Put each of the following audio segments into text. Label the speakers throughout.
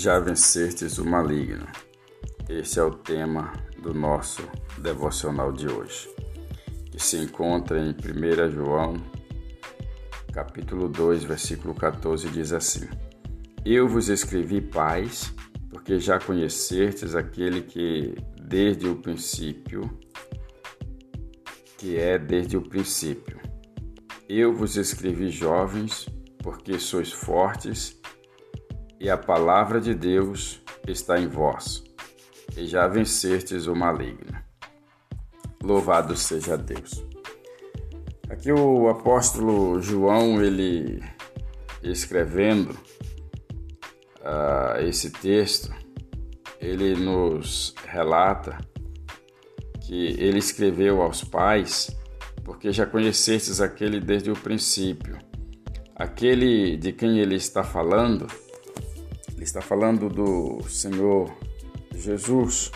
Speaker 1: já vencestes o maligno. Este é o tema do nosso devocional de hoje, que se encontra em 1 João, capítulo 2, versículo 14, diz assim: Eu vos escrevi paz, porque já conhecestes aquele que desde o princípio, que é desde o princípio. Eu vos escrevi jovens, porque sois fortes e a palavra de Deus está em vós, e já vencestes o maligno. Louvado seja Deus. Aqui o apóstolo João, ele escrevendo uh, esse texto, ele nos relata que ele escreveu aos pais, porque já conhecestes aquele desde o princípio. Aquele de quem ele está falando ele está falando do Senhor Jesus.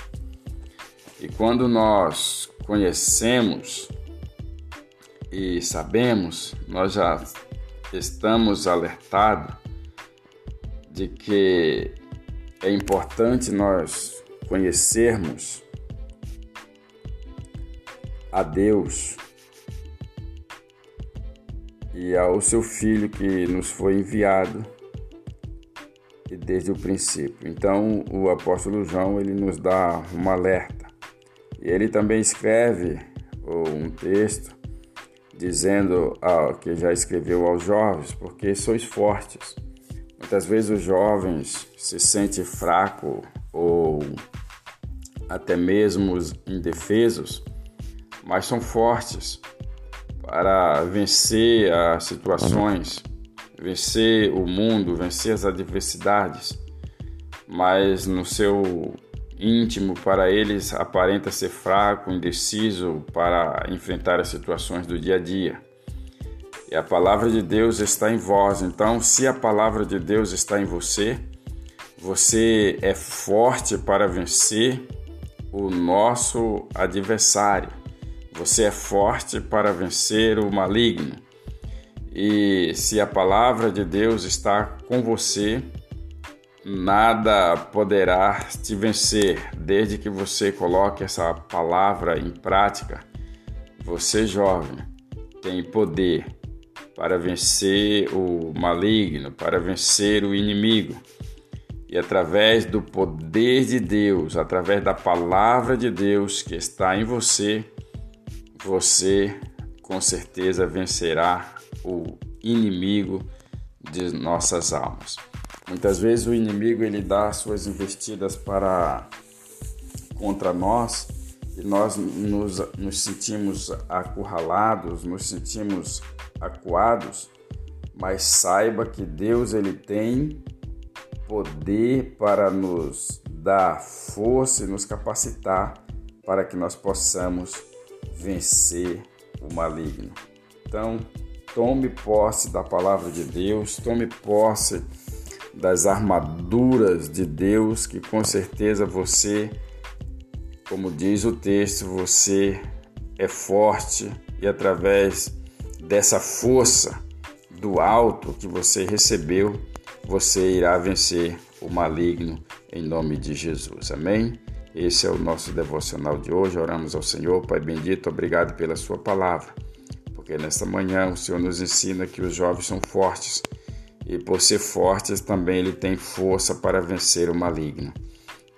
Speaker 1: E quando nós conhecemos e sabemos, nós já estamos alertados de que é importante nós conhecermos a Deus e ao seu Filho que nos foi enviado desde o princípio. Então, o apóstolo João ele nos dá um alerta. E ele também escreve um texto dizendo ah, que já escreveu aos jovens, porque sois fortes. Muitas vezes os jovens se sentem fracos ou até mesmo indefesos, mas são fortes para vencer as situações vencer o mundo, vencer as adversidades, mas no seu íntimo, para eles, aparenta ser fraco, indeciso para enfrentar as situações do dia a dia. E a palavra de Deus está em vós, então, se a palavra de Deus está em você, você é forte para vencer o nosso adversário. Você é forte para vencer o maligno. E se a palavra de Deus está com você, nada poderá te vencer, desde que você coloque essa palavra em prática. Você, jovem, tem poder para vencer o maligno, para vencer o inimigo. E através do poder de Deus, através da palavra de Deus que está em você, você com certeza vencerá o inimigo de nossas almas. Muitas vezes o inimigo ele dá suas investidas para contra nós e nós nos, nos sentimos acurralados, nos sentimos acuados, mas saiba que Deus ele tem poder para nos dar força e nos capacitar para que nós possamos vencer o maligno. Então, Tome posse da palavra de Deus, tome posse das armaduras de Deus, que com certeza você, como diz o texto, você é forte e através dessa força do alto que você recebeu, você irá vencer o maligno em nome de Jesus. Amém? Esse é o nosso devocional de hoje. Oramos ao Senhor, Pai bendito, obrigado pela Sua palavra porque nesta manhã o Senhor nos ensina que os jovens são fortes e por ser fortes também ele tem força para vencer o maligno,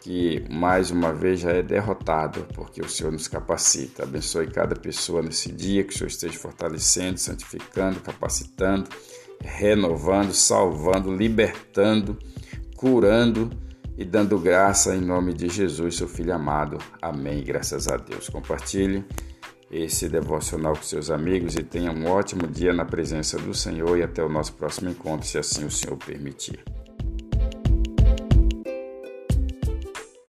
Speaker 1: que mais uma vez já é derrotado, porque o Senhor nos capacita. Abençoe cada pessoa nesse dia, que o Senhor esteja fortalecendo, santificando, capacitando, renovando, salvando, libertando, curando e dando graça em nome de Jesus, seu Filho amado. Amém. Graças a Deus. Compartilhe esse devocional com seus amigos e tenha um ótimo dia na presença do Senhor e até o nosso próximo encontro, se assim o Senhor permitir.